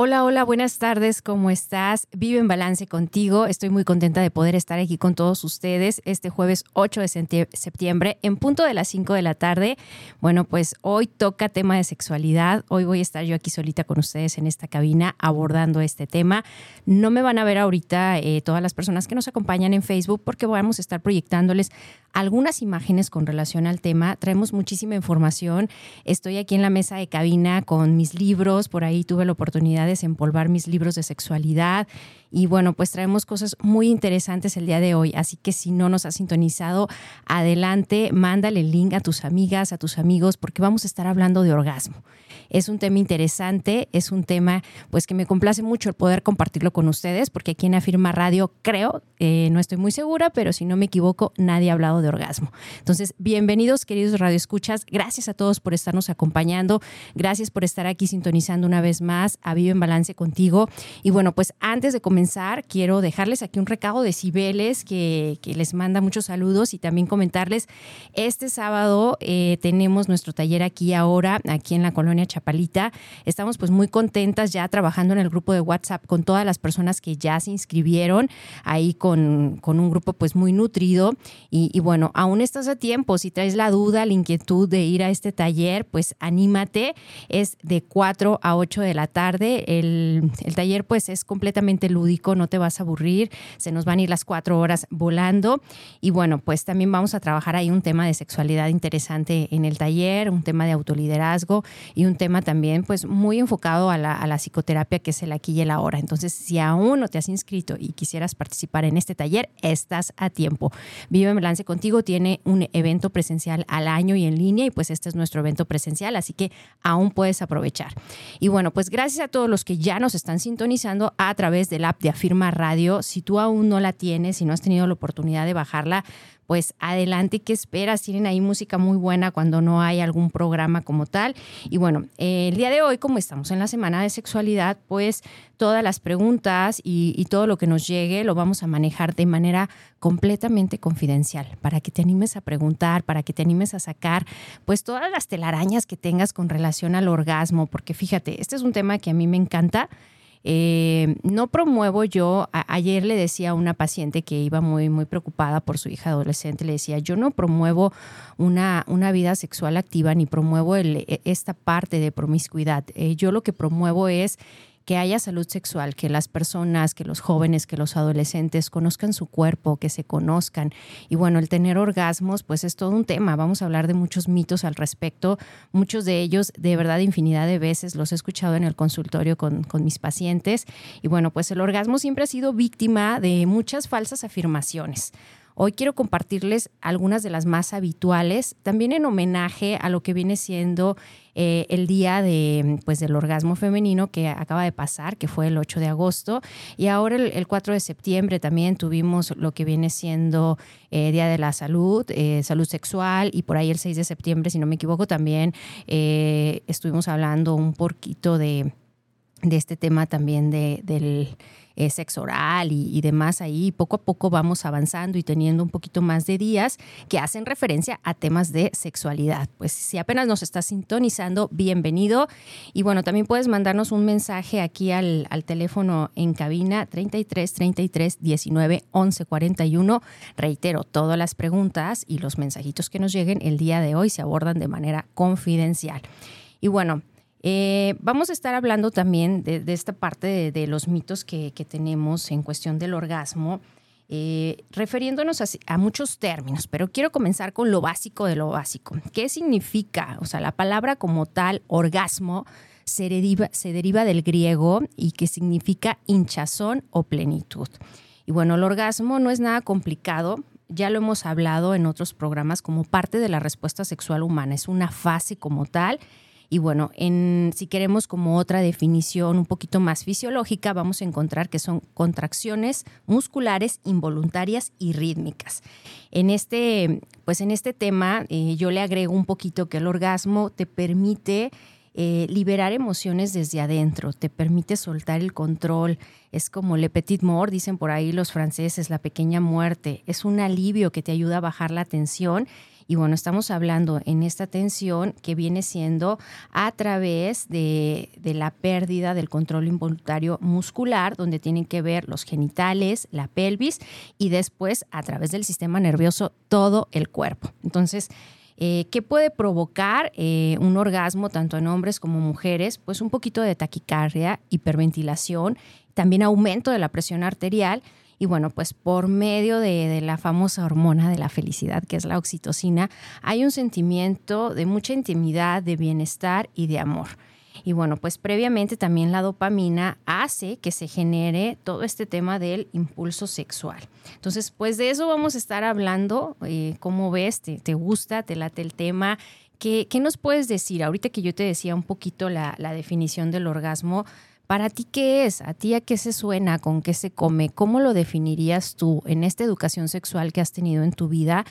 Hola, hola, buenas tardes, ¿cómo estás? Vive en balance contigo. Estoy muy contenta de poder estar aquí con todos ustedes este jueves 8 de septiembre en punto de las 5 de la tarde. Bueno, pues hoy toca tema de sexualidad. Hoy voy a estar yo aquí solita con ustedes en esta cabina abordando este tema. No me van a ver ahorita eh, todas las personas que nos acompañan en Facebook porque vamos a estar proyectándoles algunas imágenes con relación al tema. Traemos muchísima información. Estoy aquí en la mesa de cabina con mis libros. Por ahí tuve la oportunidad de desempolvar mis libros de sexualidad. Y bueno, pues traemos cosas muy interesantes el día de hoy. Así que si no nos has sintonizado, adelante, mándale el link a tus amigas, a tus amigos, porque vamos a estar hablando de orgasmo. Es un tema interesante, es un tema pues que me complace mucho el poder compartirlo con ustedes, porque aquí en Afirma Radio creo, eh, no estoy muy segura, pero si no me equivoco, nadie ha hablado de orgasmo. Entonces, bienvenidos queridos radioescuchas, gracias a todos por estarnos acompañando, gracias por estar aquí sintonizando una vez más a Vivo en Balance contigo. Y bueno, pues antes de comenzar, quiero dejarles aquí un recado de Cibeles que, que les manda muchos saludos y también comentarles, este sábado eh, tenemos nuestro taller aquí ahora, aquí en la colonia Chapalita. Estamos pues muy contentas ya trabajando en el grupo de WhatsApp con todas las personas que ya se inscribieron, ahí con, con un grupo pues muy nutrido. Y, bueno, aún estás a tiempo, si traes la duda, la inquietud de ir a este taller, pues anímate. Es de 4 a 8 de la tarde. El, el taller pues es completamente lúdico, no te vas a aburrir, se nos van a ir las cuatro horas volando. Y bueno, pues también vamos a trabajar ahí un tema de sexualidad interesante en el taller, un tema de autoliderazgo y un tema también pues muy enfocado a la, psicoterapia que es el aquí y el ahora. Entonces, si aún no te has inscrito y quisieras participar en este taller, estás a tiempo. Vive en Balance Contigo tiene un evento presencial al año y en línea y pues este es nuestro evento presencial, así que aún puedes aprovechar. Y bueno, pues gracias a todos los que ya nos están sintonizando a través del de Afirma Radio. Si tú aún no la tienes, si no has tenido la oportunidad de bajarla, pues adelante, ¿qué esperas? Tienen ahí música muy buena cuando no hay algún programa como tal. Y bueno, el día de hoy, como estamos en la semana de sexualidad, pues todas las preguntas y, todo lo que nos llegue lo vamos a manejar de manera completamente confidencial, para que te animes a preguntar, para que te animes a sacar pues todas las telarañas que tengas con relación al orgasmo, porque fíjate, este es un tema que a mí me encanta eh, no promuevo yo, ayer le decía a una paciente que iba muy, muy preocupada por su hija adolescente, le decía, yo no promuevo una, una vida sexual activa ni promuevo el, e, esta parte de promiscuidad. Eh, yo lo que promuevo es que haya salud sexual, que las personas, que los jóvenes, que los adolescentes conozcan su cuerpo, que se conozcan. Y bueno, el tener orgasmos, pues es todo un tema. Vamos a hablar de muchos mitos al respecto. Muchos de ellos, de verdad, infinidad de veces los he escuchado en el consultorio con, con mis pacientes. Y bueno, pues el orgasmo siempre ha sido víctima de muchas falsas afirmaciones. Hoy quiero compartirles algunas de las más habituales, también en homenaje a lo que viene siendo eh, el día de, pues, del orgasmo femenino que acaba de pasar, que fue el 8 de agosto. Y ahora el, 4 de septiembre también tuvimos lo que viene siendo eh, Día de la Salud, eh, Salud Sexual, y por ahí el 6 de septiembre, si no me equivoco, también estuvimos hablando un poquito de, de este tema también de, del eh, sexo oral y, demás ahí. Poco a poco vamos avanzando y teniendo un poquito más de días que hacen referencia a temas de sexualidad. Pues si apenas nos estás sintonizando, bienvenido. Y bueno, también puedes mandarnos un mensaje aquí al, al teléfono en cabina 33 33 19 11 41. Reitero, todas las preguntas y los mensajitos que nos lleguen el día de hoy se abordan de manera confidencial. Y bueno, eh, vamos a estar hablando también de, esta parte de, los mitos que, tenemos en cuestión del orgasmo, eh, refiriéndonos a, muchos términos, pero quiero comenzar con lo básico de lo básico. ¿Qué significa? O sea, la palabra como tal, orgasmo, se deriva, se deriva del griego y que significa hinchazón o plenitud. Y bueno, el orgasmo no es nada complicado, ya lo hemos hablado en otros programas como parte de la respuesta sexual humana, es una fase como tal Y bueno, en, si queremos como otra definición un poquito más fisiológica, vamos a encontrar que son contracciones musculares involuntarias y rítmicas. En este, pues en este tema eh, yo le agrego un poquito que el orgasmo te permite eh, liberar emociones desde adentro, te permite soltar el control. Es como le petit mort, dicen por ahí los franceses, la pequeña muerte. Es un alivio que te ayuda a bajar la tensión. Y bueno, estamos hablando en esta tensión que viene siendo a través de, la pérdida del control involuntario muscular, donde tienen que ver los genitales, la pelvis y después a través del sistema nervioso todo el cuerpo. Entonces, eh, ¿Qué puede provocar eh, un orgasmo tanto en hombres como mujeres? Pues un poquito de taquicardia, hiperventilación, también aumento de la presión arterial y bueno, pues por medio de, la famosa hormona de la felicidad, que es la oxitocina, hay un sentimiento de mucha intimidad, de bienestar y de amor. Y bueno, pues previamente también la dopamina hace que se genere todo este tema del impulso sexual. Entonces, pues de eso vamos a estar hablando. Eh, ¿Cómo ves? ¿Te, gusta? ¿Te late el tema? ¿Qué, ¿Qué, nos puedes decir? Ahorita que yo te decía un poquito la, la definición del orgasmo, ¿Para ti qué es? ¿A ti a qué se suena? ¿Con qué se come? ¿Cómo lo definirías tú en esta educación sexual que has tenido en tu vida?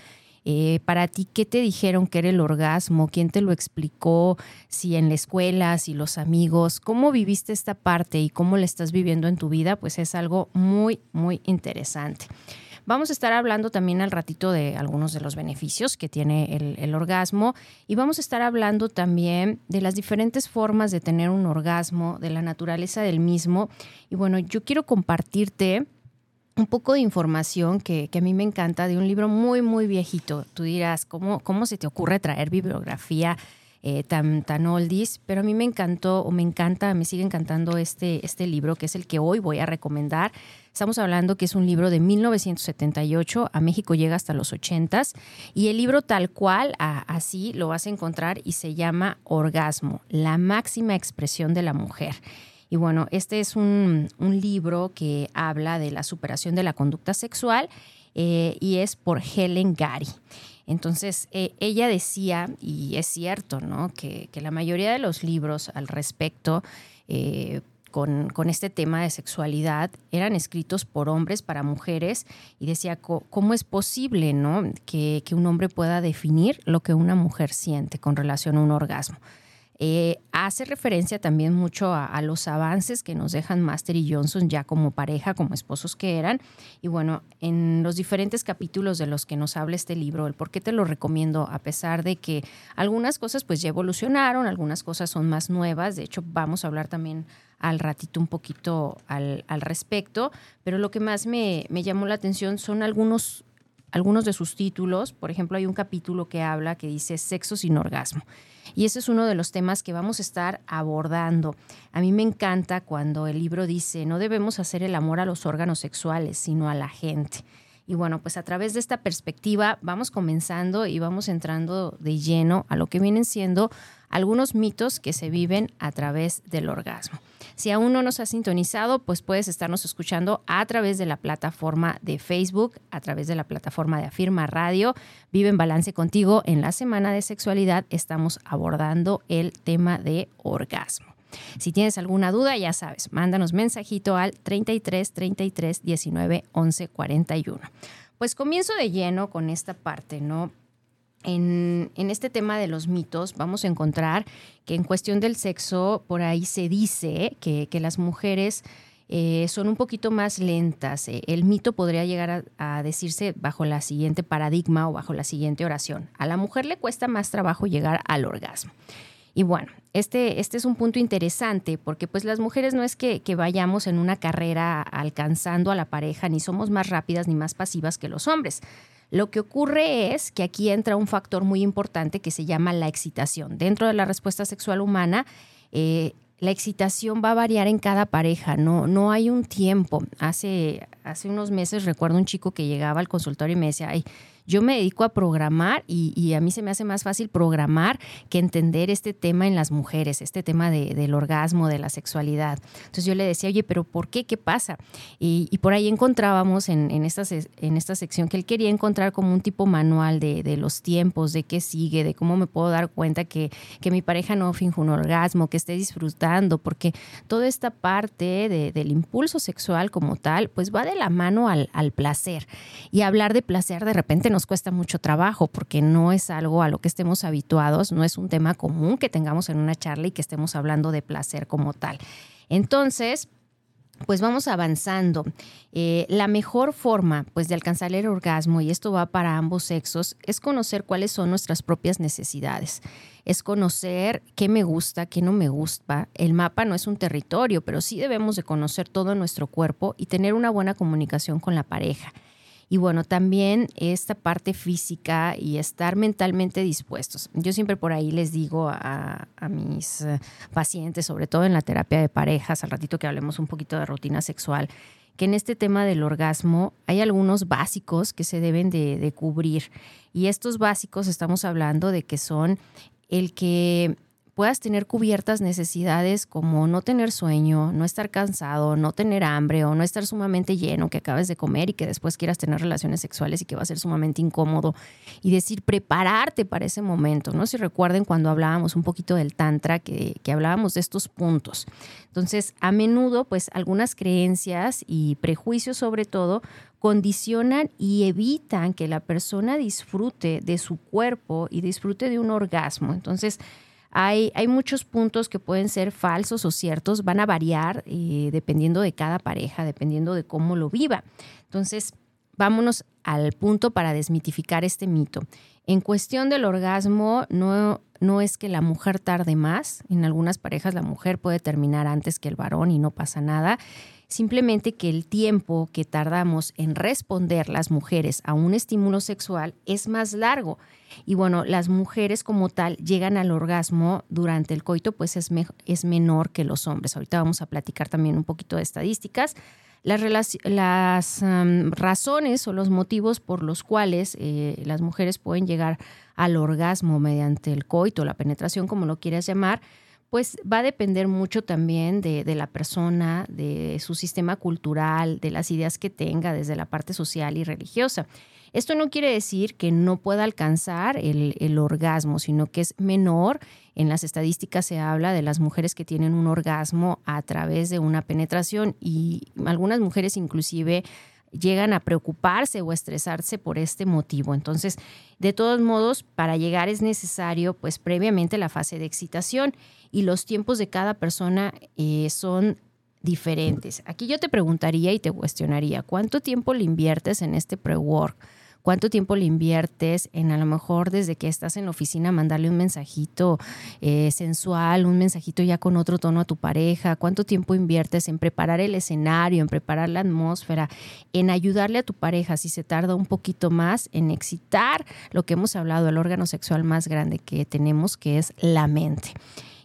Eh, para ti, ¿qué te dijeron que era el orgasmo? ¿Quién te lo explicó? Si en la escuela, si los amigos, ¿cómo viviste esta parte y cómo la estás viviendo en tu vida? Pues es algo muy, muy interesante. Vamos a estar hablando también al ratito de algunos de los beneficios que tiene el, el, orgasmo y vamos a estar hablando también de las diferentes formas de tener un orgasmo, de la naturaleza del mismo. Y bueno, yo quiero compartirte un poco de información que, a mí me encanta de un libro muy, muy viejito. Tú dirás, ¿cómo, cómo se te ocurre traer bibliografía eh, tan, tan oldies? Pero a mí me encantó o me encanta, me sigue encantando este, este libro, que es el que hoy voy a recomendar. Estamos hablando que es un libro de 1978, a México llega hasta los 80s, y el libro tal cual, así lo vas a encontrar y se llama Orgasmo, la máxima expresión de la mujer. Y bueno, este es un, libro que habla de la superación de la conducta sexual eh, y es por Helen Gary. Entonces, eh, ella decía, y es cierto, ¿no? Que, la mayoría de los libros al respecto eh, con, este tema de sexualidad eran escritos por hombres para mujeres y decía, ¿cómo es posible, que un hombre pueda definir lo que una mujer siente con relación a un orgasmo. Eh, hace referencia también mucho a, los avances que nos dejan Master y Johnson ya como pareja, como esposos que eran. Y bueno, en los diferentes capítulos de los que nos habla este libro, el por qué te lo recomiendo, a pesar de que algunas cosas pues ya evolucionaron, algunas cosas son más nuevas. De hecho, vamos a hablar también al ratito un poquito al, respecto. Pero lo que más me, me llamó la atención son algunos algunos de sus títulos. Por ejemplo, hay un capítulo que habla que dice sexo sin orgasmo. Y ese es uno de los temas que vamos a estar abordando. A mí me encanta cuando el libro dice, no debemos hacer el amor a los órganos sexuales, sino a la gente. Y bueno, pues a través de esta perspectiva vamos comenzando y vamos entrando de lleno a lo que vienen siendo algunos mitos que se viven a través del orgasmo. Si aún no nos has sintonizado, pues puedes estarnos escuchando a través de la plataforma de Facebook, a través de la plataforma de Afirma Radio. Vive en balance contigo. En la semana de sexualidad estamos abordando el tema de orgasmo. Si tienes alguna duda, ya sabes, mándanos mensajito al 33 33 19 11 41. Pues comienzo de lleno con esta parte, ¿no? En, este tema de los mitos vamos a encontrar que en cuestión del sexo, por ahí se dice que, las mujeres eh, son un poquito más lentas. Eh, el mito podría llegar a, decirse bajo la siguiente paradigma o bajo la siguiente oración. A la mujer le cuesta más trabajo llegar al orgasmo. Y bueno, este, este es un punto interesante porque pues las mujeres no es que, que vayamos en una carrera alcanzando a la pareja, ni somos más rápidas ni más pasivas que los hombres. Lo que ocurre es que aquí entra un factor muy importante que se llama la excitación. Dentro de la respuesta sexual humana, eh, la excitación va a variar en cada pareja, no, no hay un tiempo. Hace, hace unos meses recuerdo un chico que llegaba al consultorio y me decía, ay, yo me dedico a programar y, a mí se me hace más fácil programar que entender este tema en las mujeres, este tema del orgasmo, de la sexualidad. Entonces yo le decía, oye, pero ¿por qué? ¿Qué pasa? Y, por ahí encontrábamos en, esta, en esta sección que él quería encontrar como un tipo manual de, los tiempos, de qué sigue, de cómo me puedo dar cuenta que, que mi pareja no finge un orgasmo, que esté disfrutando, porque toda esta parte del impulso sexual como tal, pues va de la mano al, al placer. Y hablar de placer de repente nos cuesta mucho trabajo porque no es algo a lo que estemos habituados, no es un tema común que tengamos en una charla y que estemos hablando de placer como tal. Entonces, pues vamos avanzando. Eh, la mejor forma pues, de alcanzar el orgasmo, y esto va para ambos sexos, es conocer cuáles son nuestras propias necesidades. Es conocer qué me gusta, qué no me gusta. El mapa no es un territorio, pero sí debemos de conocer todo nuestro cuerpo y tener una buena comunicación con la pareja. Y bueno, también esta parte física y estar mentalmente dispuestos. Yo siempre por ahí les digo a, mis eh, pacientes, sobre todo en la terapia de parejas, al ratito que hablemos un poquito de rutina sexual, que en este tema del orgasmo hay algunos básicos que se deben de, de cubrir. Y estos básicos estamos hablando de que son el que puedas tener cubiertas necesidades como no tener sueño, no estar cansado, no tener hambre o no estar sumamente lleno, que acabes de comer y que después quieras tener relaciones sexuales y que va a ser sumamente incómodo. Y decir, prepararte para ese momento, ¿no? Si recuerden cuando hablábamos un poquito del tantra, que, que hablábamos de estos puntos. Entonces, a menudo, pues algunas creencias y prejuicios sobre todo condicionan y evitan que la persona disfrute de su cuerpo y disfrute de un orgasmo. Entonces, hay, muchos puntos que pueden ser falsos o ciertos, van a variar eh, dependiendo de cada pareja, dependiendo de cómo lo viva. Entonces, vámonos al punto para desmitificar este mito. En cuestión del orgasmo, no, no es que la mujer tarde más. En algunas parejas la mujer puede terminar antes que el varón y no pasa nada. Simplemente que el tiempo que tardamos en responder las mujeres a un estímulo sexual es más largo. Y bueno, las mujeres como tal llegan al orgasmo durante el coito, pues es, es menor que los hombres. Ahorita vamos a platicar también un poquito de estadísticas. Las, las razones o los motivos por los cuales eh, las mujeres pueden llegar al orgasmo mediante el coito, la penetración, como lo quieras llamar, pues va a depender mucho también de, la persona, de su sistema cultural, de las ideas que tenga desde la parte social y religiosa. Esto no quiere decir que no pueda alcanzar el, el, orgasmo, sino que es menor. En las estadísticas se habla de las mujeres que tienen un orgasmo a través de una penetración y algunas mujeres inclusive llegan a preocuparse o estresarse por este motivo. Entonces, de todos modos, para llegar es necesario, pues, previamente la fase de excitación y los tiempos de cada persona eh, son diferentes. Aquí yo te preguntaría y te cuestionaría, ¿cuánto tiempo le inviertes en este pre-work? Cuánto tiempo le inviertes en a lo mejor desde que estás en la oficina mandarle un mensajito eh, sensual, un mensajito ya con otro tono a tu pareja, cuánto tiempo inviertes en preparar el escenario, en preparar la atmósfera, en ayudarle a tu pareja si se tarda un poquito más en excitar lo que hemos hablado, el órgano sexual más grande que tenemos, que es la mente.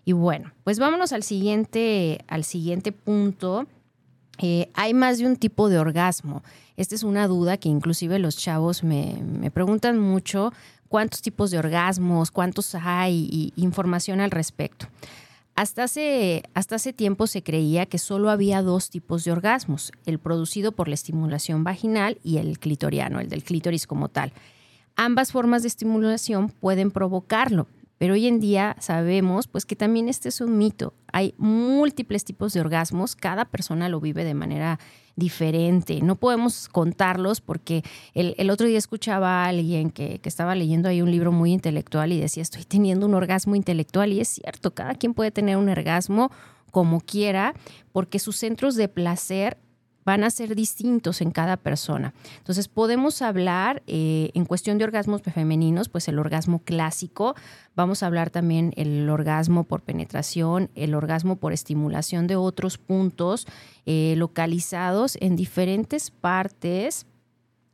Y bueno, pues vámonos al siguiente, al siguiente punto. Eh, hay más de un tipo de orgasmo. Esta es una duda que inclusive los chavos me, preguntan mucho cuántos tipos de orgasmos, cuántos hay y información al respecto. Hasta hace, hasta hace tiempo se creía que solo había dos tipos de orgasmos, el producido por la estimulación vaginal y el clitoriano, el del clítoris como tal. Ambas formas de estimulación pueden provocarlo, pero hoy en día sabemos pues que también este es un mito. Hay múltiples tipos de orgasmos, cada persona lo vive de manera diferente. No podemos contarlos porque el, otro día escuchaba a alguien que, que, estaba leyendo ahí un libro muy intelectual y decía, estoy teniendo un orgasmo intelectual y es cierto, cada quien puede tener un orgasmo como quiera porque sus centros de placer van a ser distintos en cada persona. Entonces podemos hablar eh, en cuestión de orgasmos femeninos, pues el orgasmo clásico, vamos a hablar también el orgasmo por penetración, el orgasmo por estimulación de otros puntos eh, localizados en diferentes partes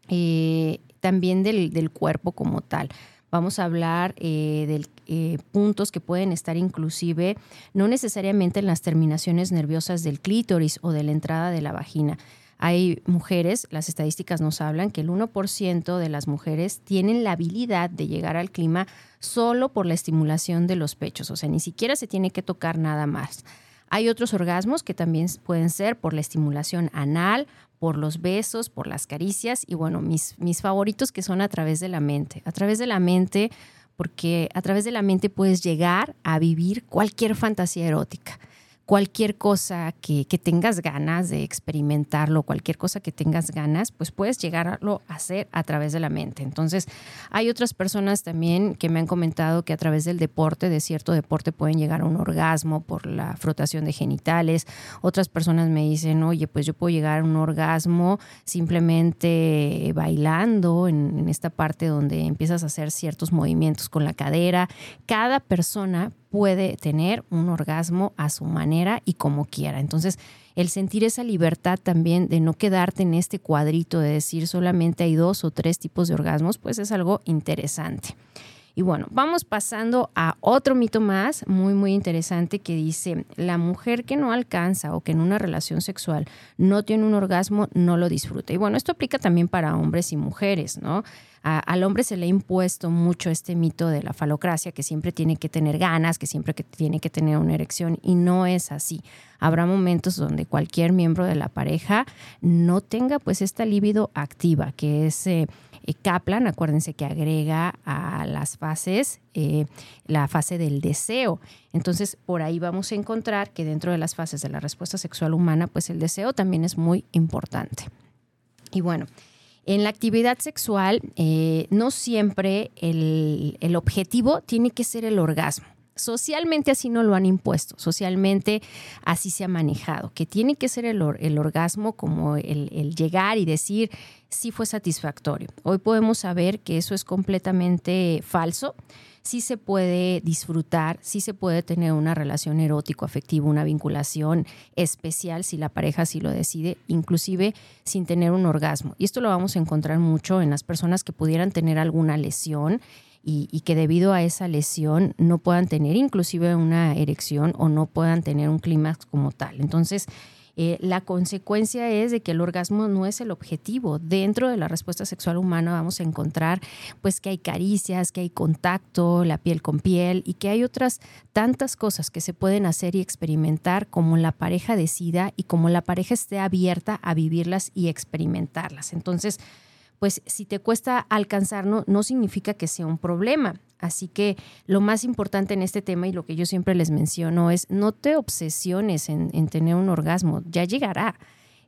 eh, también del cuerpo como tal. Vamos a hablar eh, de eh, puntos que pueden estar inclusive no necesariamente en las terminaciones nerviosas del clítoris o de la entrada de la vagina. Hay mujeres, las estadísticas nos hablan que el 1% de las mujeres tienen la habilidad de llegar al clima solo por la estimulación de los pechos, o sea, ni siquiera se tiene que tocar nada más. Hay otros orgasmos que también pueden ser por la estimulación anal, por los besos, por las caricias y bueno, mis, mis favoritos que son a través de la mente. A través de la mente, porque a través de la mente puedes llegar a vivir cualquier fantasía erótica cualquier cosa que, tengas ganas de experimentarlo, cualquier cosa que tengas ganas, pues puedes llegarlo a hacer a través de la mente. Entonces, hay otras personas también que me han comentado que a través del deporte, de cierto deporte, pueden llegar a un orgasmo por la frotación de genitales. Otras personas me dicen, oye, pues yo puedo llegar a un orgasmo simplemente bailando en, en esta parte donde empiezas a hacer ciertos movimientos con la cadera. Cada persona puede tener un orgasmo a su manera y como quiera. Entonces, el sentir esa libertad también de no quedarte en este cuadrito de decir solamente hay dos o tres tipos de orgasmos, pues es algo interesante. Y bueno, vamos pasando a otro mito más muy, muy interesante que dice, la mujer que no alcanza o que en una relación sexual no tiene un orgasmo, no lo disfruta. Y bueno, esto aplica también para hombres y mujeres, ¿no? Al hombre se le ha impuesto mucho este mito de la falocracia, que siempre tiene que tener ganas, que siempre que tiene que tener una erección, y no es así. Habrá momentos donde cualquier miembro de la pareja no tenga pues esta libido activa, que es... Eh, eh, Kaplan, acuérdense que agrega a las fases eh, la fase del deseo. Entonces, por ahí vamos a encontrar que dentro de las fases de la respuesta sexual humana, pues el deseo también es muy importante. Y bueno, en la actividad sexual, eh, no siempre el, el objetivo tiene que ser el orgasmo. Socialmente así no lo han impuesto, socialmente así se ha manejado, que tiene que ser el, orgasmo como el, llegar y decir si fue satisfactorio. Hoy podemos saber que eso es completamente falso. Sí se puede disfrutar, sí se puede tener una relación erótico-afectiva, una vinculación especial si la pareja así lo decide, inclusive sin tener un orgasmo. Y esto lo vamos a encontrar mucho en las personas que pudieran tener alguna lesión y, que debido a esa lesión no puedan tener inclusive una erección o no puedan tener un clímax como tal. Entonces, eh, la consecuencia es de que el orgasmo no es el objetivo. Dentro de la respuesta sexual humana vamos a encontrar pues que hay caricias, que hay contacto, la piel con piel y que hay otras tantas cosas que se pueden hacer y experimentar como la pareja decida y como la pareja esté abierta a vivirlas y experimentarlas. Entonces, pues si te cuesta alcanzarlo, no significa que sea un problema. Así que lo más importante en este tema y lo que yo siempre les menciono es no te obsesiones en, en tener un orgasmo, ya llegará.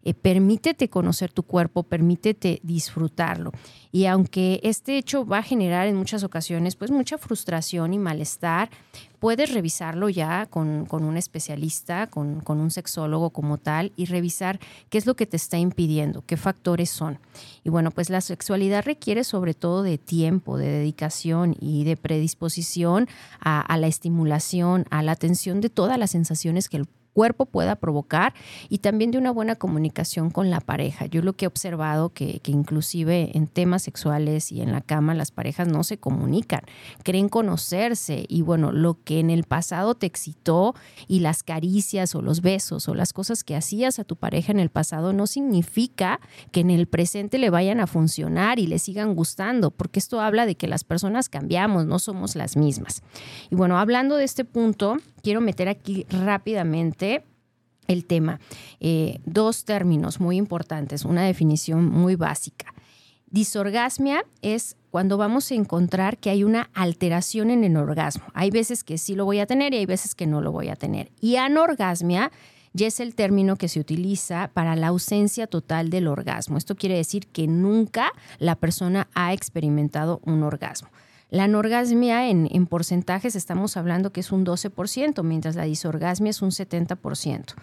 Eh, permítete conocer tu cuerpo, permítete disfrutarlo. Y aunque este hecho va a generar en muchas ocasiones pues mucha frustración y malestar, puedes revisarlo ya con, un especialista, con, con, un sexólogo como tal, y revisar qué es lo que te está impidiendo, qué factores son. Y bueno, pues la sexualidad requiere sobre todo de tiempo, de dedicación y de predisposición a, a la estimulación, a la atención de todas las sensaciones que el cuerpo pueda provocar y también de una buena comunicación con la pareja. Yo lo que he observado que, que inclusive en temas sexuales y en la cama las parejas no se comunican, creen conocerse y bueno, lo que en el pasado te excitó y las caricias o los besos o las cosas que hacías a tu pareja en el pasado no significa que en el presente le vayan a funcionar y le sigan gustando, porque esto habla de que las personas cambiamos, no somos las mismas. Y bueno, hablando de este punto, quiero meter aquí rápidamente el tema. Eh, dos términos muy importantes, una definición muy básica. Disorgasmia es cuando vamos a encontrar que hay una alteración en el orgasmo. Hay veces que sí lo voy a tener y hay veces que no lo voy a tener. Y anorgasmia ya es el término que se utiliza para la ausencia total del orgasmo. Esto quiere decir que nunca la persona ha experimentado un orgasmo. La anorgasmia en, en porcentajes estamos hablando que es un 12%, mientras la disorgasmia es un 70%.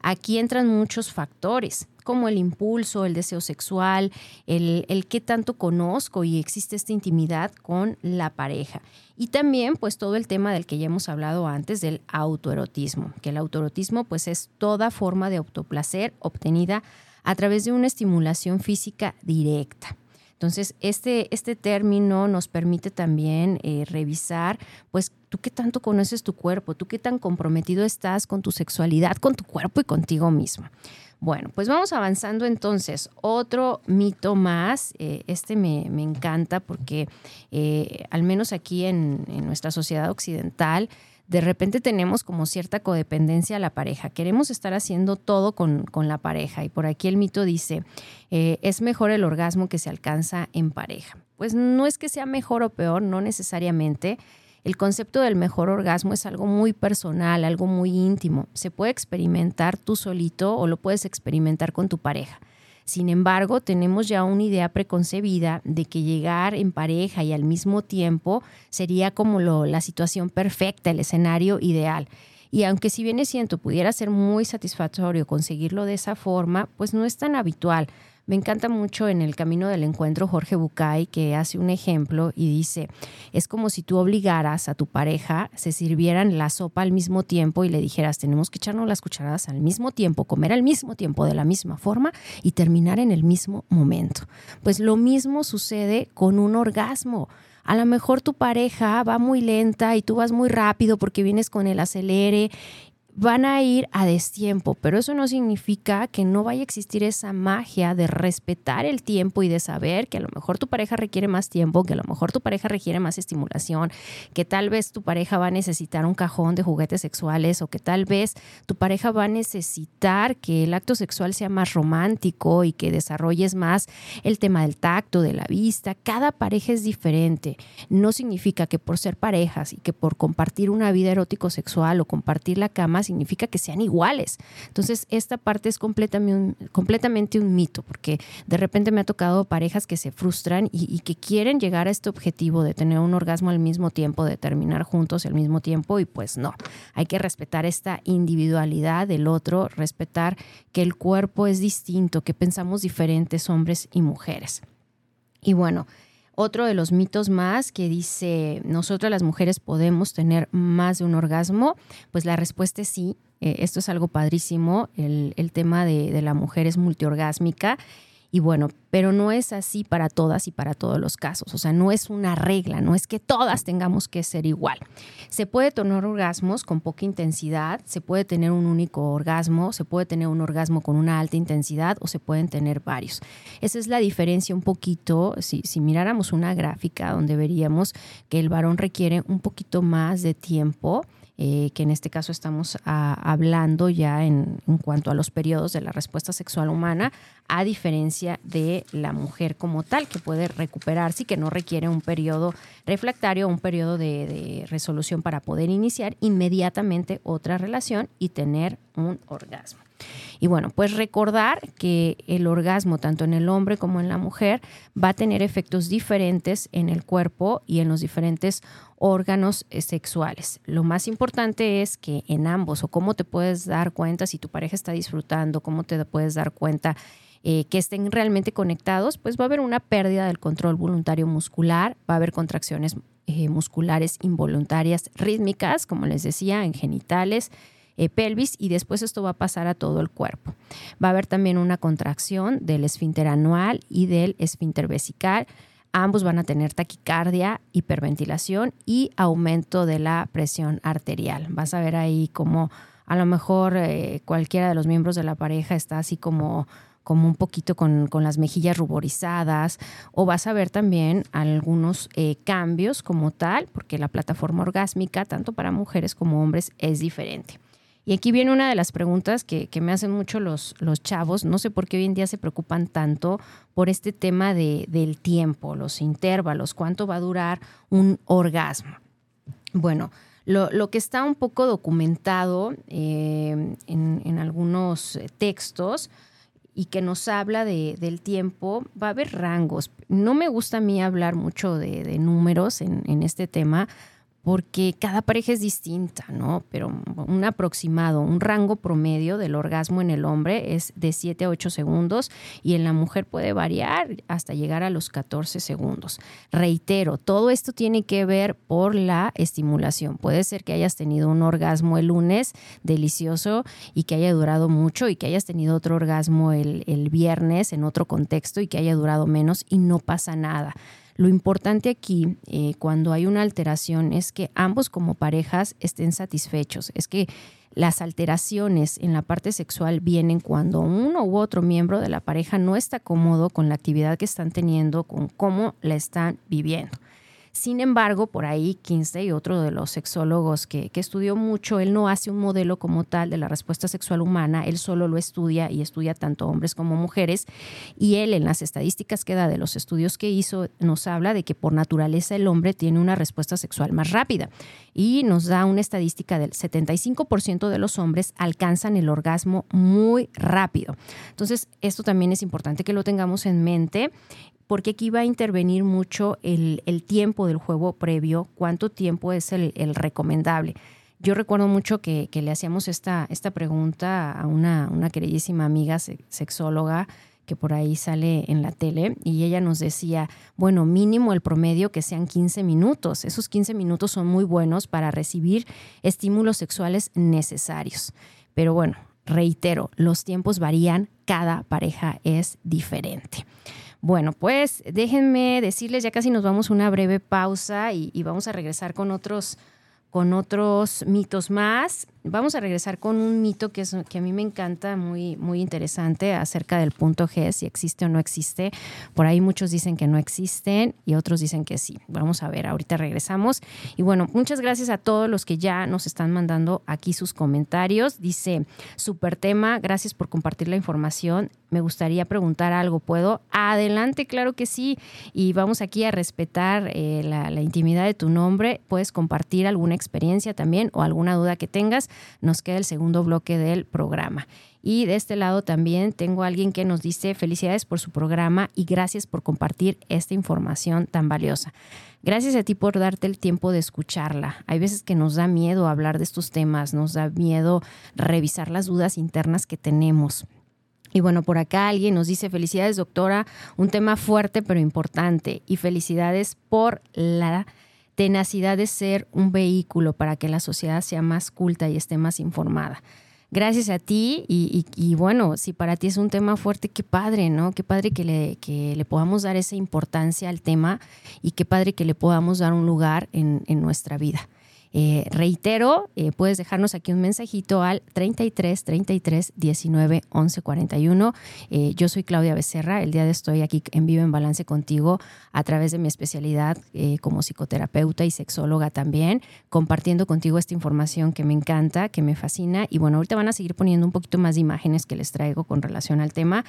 Aquí entran muchos factores, como el impulso, el deseo sexual, el, el qué tanto conozco y existe esta intimidad con la pareja. Y también, pues, todo el tema del que ya hemos hablado antes, del autoerotismo, que el autoerotismo, pues, es toda forma de autoplacer obtenida a través de una estimulación física directa. Entonces, este, este término nos permite también eh, revisar, pues, tú qué tanto conoces tu cuerpo, tú qué tan comprometido estás con tu sexualidad, con tu cuerpo y contigo mismo. Bueno, pues vamos avanzando entonces. Otro mito más, eh, este me, encanta porque eh, al menos aquí en, nuestra sociedad occidental, de repente tenemos como cierta codependencia a la pareja. Queremos estar haciendo todo con, la pareja. Y por aquí el mito dice, eh, es mejor el orgasmo que se alcanza en pareja. Pues no es que sea mejor o peor, no necesariamente. El concepto del mejor orgasmo es algo muy personal, algo muy íntimo. Se puede experimentar tú solito o lo puedes experimentar con tu pareja. Sin embargo, tenemos ya una idea preconcebida de que llegar en pareja y al mismo tiempo sería como la situación perfecta, el escenario ideal. Y aunque si bien es cierto pudiera ser muy satisfactorio conseguirlo de esa forma, pues no es tan habitual. Me encanta mucho en el Camino del Encuentro Jorge Bucay que hace un ejemplo y dice, es como si tú obligaras a tu pareja, se sirvieran la sopa al mismo tiempo y le dijeras, tenemos que echarnos las cucharadas al mismo tiempo, comer al mismo tiempo, de la misma forma y terminar en el mismo momento. Pues lo mismo sucede con un orgasmo. A lo mejor tu pareja va muy lenta y tú vas muy rápido porque vienes con el acelere van a ir a destiempo, pero eso no significa que no vaya a existir esa magia de respetar el tiempo y de saber que a lo mejor tu pareja requiere más tiempo, que a lo mejor tu pareja requiere más estimulación, que tal vez tu pareja va a necesitar un cajón de juguetes sexuales o que tal vez tu pareja va a necesitar que el acto sexual sea más romántico y que desarrolles más el tema del tacto, de la vista. Cada pareja es diferente. No significa que por ser parejas y que por compartir una vida erótico sexual o compartir la cama significa que sean iguales. Entonces, esta parte es completamente un, mito, porque de repente me ha tocado parejas que se frustran y, que quieren llegar a este objetivo de tener un orgasmo al mismo tiempo, de terminar juntos al mismo tiempo, y pues no, hay que respetar esta individualidad del otro, respetar que el cuerpo es distinto, que pensamos diferentes hombres y mujeres. Y bueno, otro de los mitos más que dice, nosotras las mujeres podemos tener más de un orgasmo, pues la respuesta es sí. Eh, esto es algo padrísimo. El, tema de, de la mujer es multiorgásmica y bueno, pero no es así para todas y para todos los casos. O sea, no es una regla, no es que todas tengamos que ser igual. Se puede tener orgasmos con poca intensidad, se puede tener un único orgasmo, se puede tener un orgasmo con una alta intensidad o se pueden tener varios. Esa es la diferencia un poquito, si, si miráramos una gráfica donde veríamos que el varón requiere un poquito más de tiempo eh, que en este caso estamos ah, hablando ya en, en, cuanto a los periodos de la respuesta sexual humana, a diferencia de la mujer como tal, que puede recuperarse y que no requiere un periodo refractario, un periodo de, de resolución para poder iniciar inmediatamente otra relación y tener un orgasmo. Y bueno, pues recordar que el orgasmo, tanto en el hombre como en la mujer, va a tener efectos diferentes en el cuerpo y en los diferentes órganos eh, sexuales. Lo más importante es que en ambos, o cómo te puedes dar cuenta si tu pareja está disfrutando, cómo te puedes dar cuenta eh, que estén realmente conectados, pues va a haber una pérdida del control voluntario muscular, va a haber contracciones eh, musculares involuntarias rítmicas, como les decía, en genitales, eh, pelvis y después esto va a pasar a todo el cuerpo. Va a haber también una contracción del esfínter anual y del esfínter vesical. Ambos van a tener taquicardia, hiperventilación y aumento de la presión arterial. Vas a ver ahí como a lo mejor eh, cualquiera de los miembros de la pareja está así como como un poquito con, las mejillas ruborizadas, o vas a ver también algunos eh, cambios como tal, porque la plataforma orgásmica, tanto para mujeres como hombres, es diferente. Y aquí viene una de las preguntas que, me hacen mucho los, los, chavos. No sé por qué hoy en día se preocupan tanto por este tema de, del tiempo, los intervalos, cuánto va a durar un orgasmo. Bueno, lo, que está un poco documentado eh, en, algunos textos y que nos habla de, del tiempo, va a haber rangos. No me gusta a mí hablar mucho de, números en, en este tema porque cada pareja es distinta, ¿no? Pero un aproximado, un rango promedio del orgasmo en el hombre es de 7 a 8 segundos y en la mujer puede variar hasta llegar a los 14 segundos. Reitero, todo esto tiene que ver por la estimulación. Puede ser que hayas tenido un orgasmo el lunes delicioso y que haya durado mucho y que hayas tenido otro orgasmo el, el viernes en otro contexto y que haya durado menos y no pasa nada. Lo importante aquí, eh, cuando hay una alteración, es que ambos como parejas estén satisfechos. Es que las alteraciones en la parte sexual vienen cuando uno u otro miembro de la pareja no está cómodo con la actividad que están teniendo, con cómo la están viviendo. Sin embargo, por ahí Kinsey, otro de los sexólogos que, estudió mucho, él no hace un modelo como tal de la respuesta sexual humana, él solo lo estudia y estudia tanto hombres como mujeres. Y él en las estadísticas que da de los estudios que hizo nos habla de que por naturaleza el hombre tiene una respuesta sexual más rápida. Y nos da una estadística del 75% de los hombres alcanzan el orgasmo muy rápido. Entonces, esto también es importante que lo tengamos en mente porque aquí va a intervenir mucho el, tiempo del juego previo, cuánto tiempo es el, recomendable. Yo recuerdo mucho que, le hacíamos esta, esta pregunta a una, una queridísima amiga sexóloga que por ahí sale en la tele, y ella nos decía, bueno, mínimo el promedio que sean 15 minutos. Esos 15 minutos son muy buenos para recibir estímulos sexuales necesarios. Pero bueno, reitero, los tiempos varían, cada pareja es diferente. Bueno, pues déjenme decirles, ya casi nos vamos a una breve pausa y, y vamos a regresar con otros con otros mitos más. Vamos a regresar con un mito que, es, que a mí me encanta, muy, muy interesante, acerca del punto G, si existe o no existe. Por ahí muchos dicen que no existen y otros dicen que sí. Vamos a ver, ahorita regresamos. Y bueno, muchas gracias a todos los que ya nos están mandando aquí sus comentarios. Dice, super tema, gracias por compartir la información. Me gustaría preguntar algo, ¿puedo? Adelante, claro que sí. Y vamos aquí a respetar eh, la, intimidad de tu nombre. Puedes compartir alguna experiencia también o alguna duda que tengas, nos queda el segundo bloque del programa. Y de este lado también tengo a alguien que nos dice felicidades por su programa y gracias por compartir esta información tan valiosa. Gracias a ti por darte el tiempo de escucharla. Hay veces que nos da miedo hablar de estos temas, nos da miedo revisar las dudas internas que tenemos. Y bueno, por acá alguien nos dice felicidades doctora, un tema fuerte pero importante y felicidades por la tenacidad de ser un vehículo para que la sociedad sea más culta y esté más informada. Gracias a ti y, bueno, si para ti es un tema fuerte, qué padre, ¿no? Qué padre que le, que le podamos dar esa importancia al tema y qué padre que le podamos dar un lugar en, en nuestra vida. Eh, reitero, eh, puedes dejarnos aquí un mensajito al 33 33 19 11 41. yo soy Claudia Becerra. El día de estoy aquí en Vivo en Balance contigo a través de mi especialidad eh, como psicoterapeuta y sexóloga también, compartiendo contigo esta información que me encanta, que me fascina. Y bueno, ahorita van a seguir poniendo un poquito más de imágenes que les traigo con relación al tema.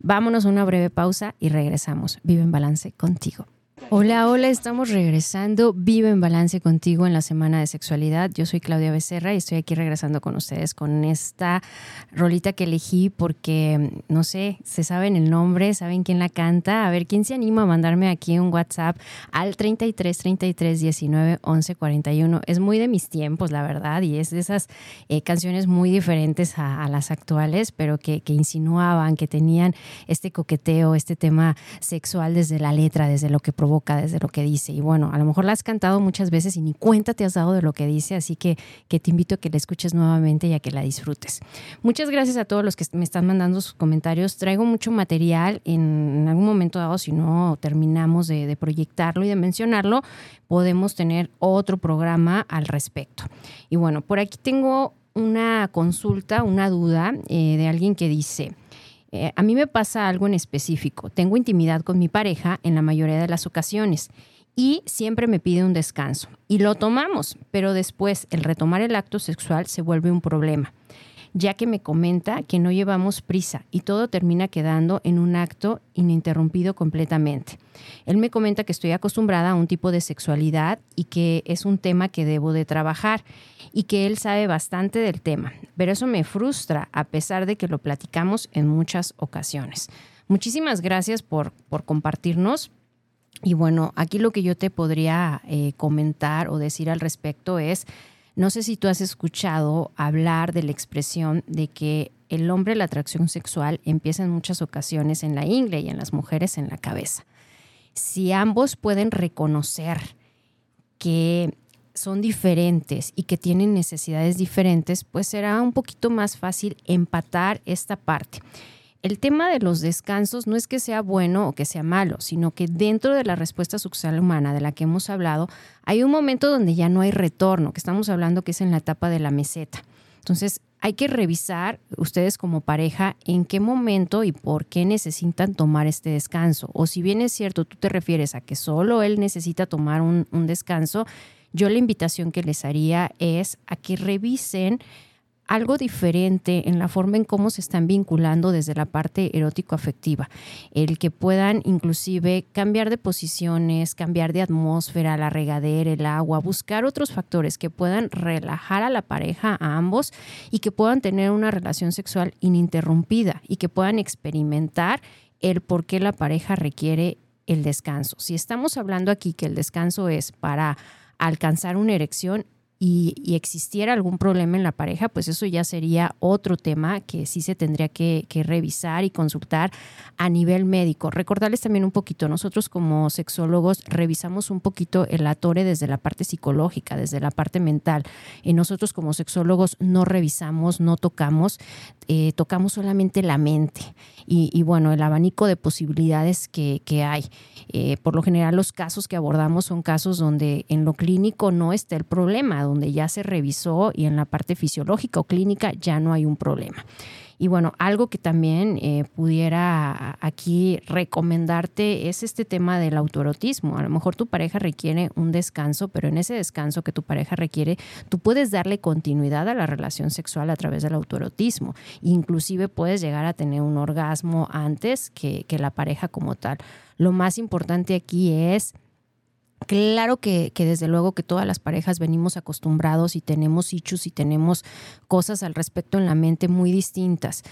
Vámonos a una breve pausa y regresamos. Vive en Balance contigo. Hola, hola, estamos regresando. Vive en balance contigo en la semana de sexualidad. Yo soy Claudia Becerra y estoy aquí regresando con ustedes con esta rolita que elegí porque, no sé, se saben el nombre, saben quién la canta. A ver, ¿quién se anima a mandarme aquí un WhatsApp al 33 33 19 11 41? Es muy de mis tiempos, la verdad, y es de esas eh, canciones muy diferentes a, las actuales, pero que, que insinuaban, que tenían este coqueteo, este tema sexual desde la letra, desde lo que provoca desde lo que dice. Y bueno, a lo mejor la has cantado muchas veces y ni cuenta te has dado de lo que dice, así que, te invito a que la escuches nuevamente y a que la disfrutes. Muchas gracias a todos los que me están mandando sus comentarios. Traigo mucho material en, algún momento dado, si no terminamos de, proyectarlo y de mencionarlo, podemos tener otro programa al respecto. Y bueno, por aquí tengo una consulta, una duda eh, de alguien que dice, eh, a mí me pasa algo en específico. Tengo intimidad con mi pareja en la mayoría de las ocasiones y siempre me pide un descanso. Y lo tomamos, pero después el retomar el acto sexual se vuelve un problema, ya que me comenta que no llevamos prisa y todo termina quedando en un acto ininterrumpido completamente. Él me comenta que estoy acostumbrada a un tipo de sexualidad y que es un tema que debo de trabajar y que él sabe bastante del tema, pero eso me frustra a pesar de que lo platicamos en muchas ocasiones. Muchísimas gracias por, por compartirnos Y bueno, aquí lo que yo te podría eh, comentar o decir al respecto es, no sé si tú has escuchado hablar de la expresión de que el hombre la atracción sexual empieza en muchas ocasiones en la ingle y en las mujeres en la cabeza. Si ambos pueden reconocer que son diferentes y que tienen necesidades diferentes, pues será un poquito más fácil empatar esta parte. El tema de los descansos no es que sea bueno o que sea malo, sino que dentro de la respuesta sexual humana de la que hemos hablado, hay un momento donde ya no hay retorno, que estamos hablando que es en la etapa de la meseta. Entonces, hay que revisar ustedes como pareja en qué momento y por qué necesitan tomar este descanso. O si bien es cierto, tú te refieres a que solo él necesita tomar un descanso, yo la invitación que les haría es a que revisen algo diferente en la forma en cómo se están vinculando desde la parte erótico-afectiva. El que puedan inclusive cambiar de posiciones, cambiar de atmósfera, la regadera, el agua, buscar otros factores que puedan relajar a la pareja, a ambos, y que puedan tener una relación sexual ininterrumpida y que puedan experimentar el por qué la pareja requiere el descanso. Si estamos hablando aquí que el descanso es para alcanzar una erección, y, existiera algún problema en la pareja, pues eso ya sería otro tema que sí se tendría que, revisar y consultar a nivel médico. Recordarles también un poquito, nosotros como sexólogos revisamos un poquito el atore desde la parte psicológica, desde la parte mental. Y nosotros como sexólogos no revisamos, no tocamos, eh, tocamos solamente la mente y, bueno, el abanico de posibilidades que, hay. Eh, por lo general los casos que abordamos son casos donde en lo clínico no está el problema, donde ya se revisó y en la parte fisiológica o clínica ya no hay un problema. Y bueno, algo que también eh, pudiera aquí recomendarte es este tema del autoerotismo. A lo mejor tu pareja requiere un descanso, pero en ese descanso que tu pareja requiere, tú puedes darle continuidad a la relación sexual a través del autoerotismo. Inclusive puedes llegar a tener un orgasmo antes que, que la pareja como tal. Lo más importante aquí es Claro que, desde luego que todas las parejas venimos acostumbrados y tenemos hechos y tenemos cosas al respecto en la mente muy distintas.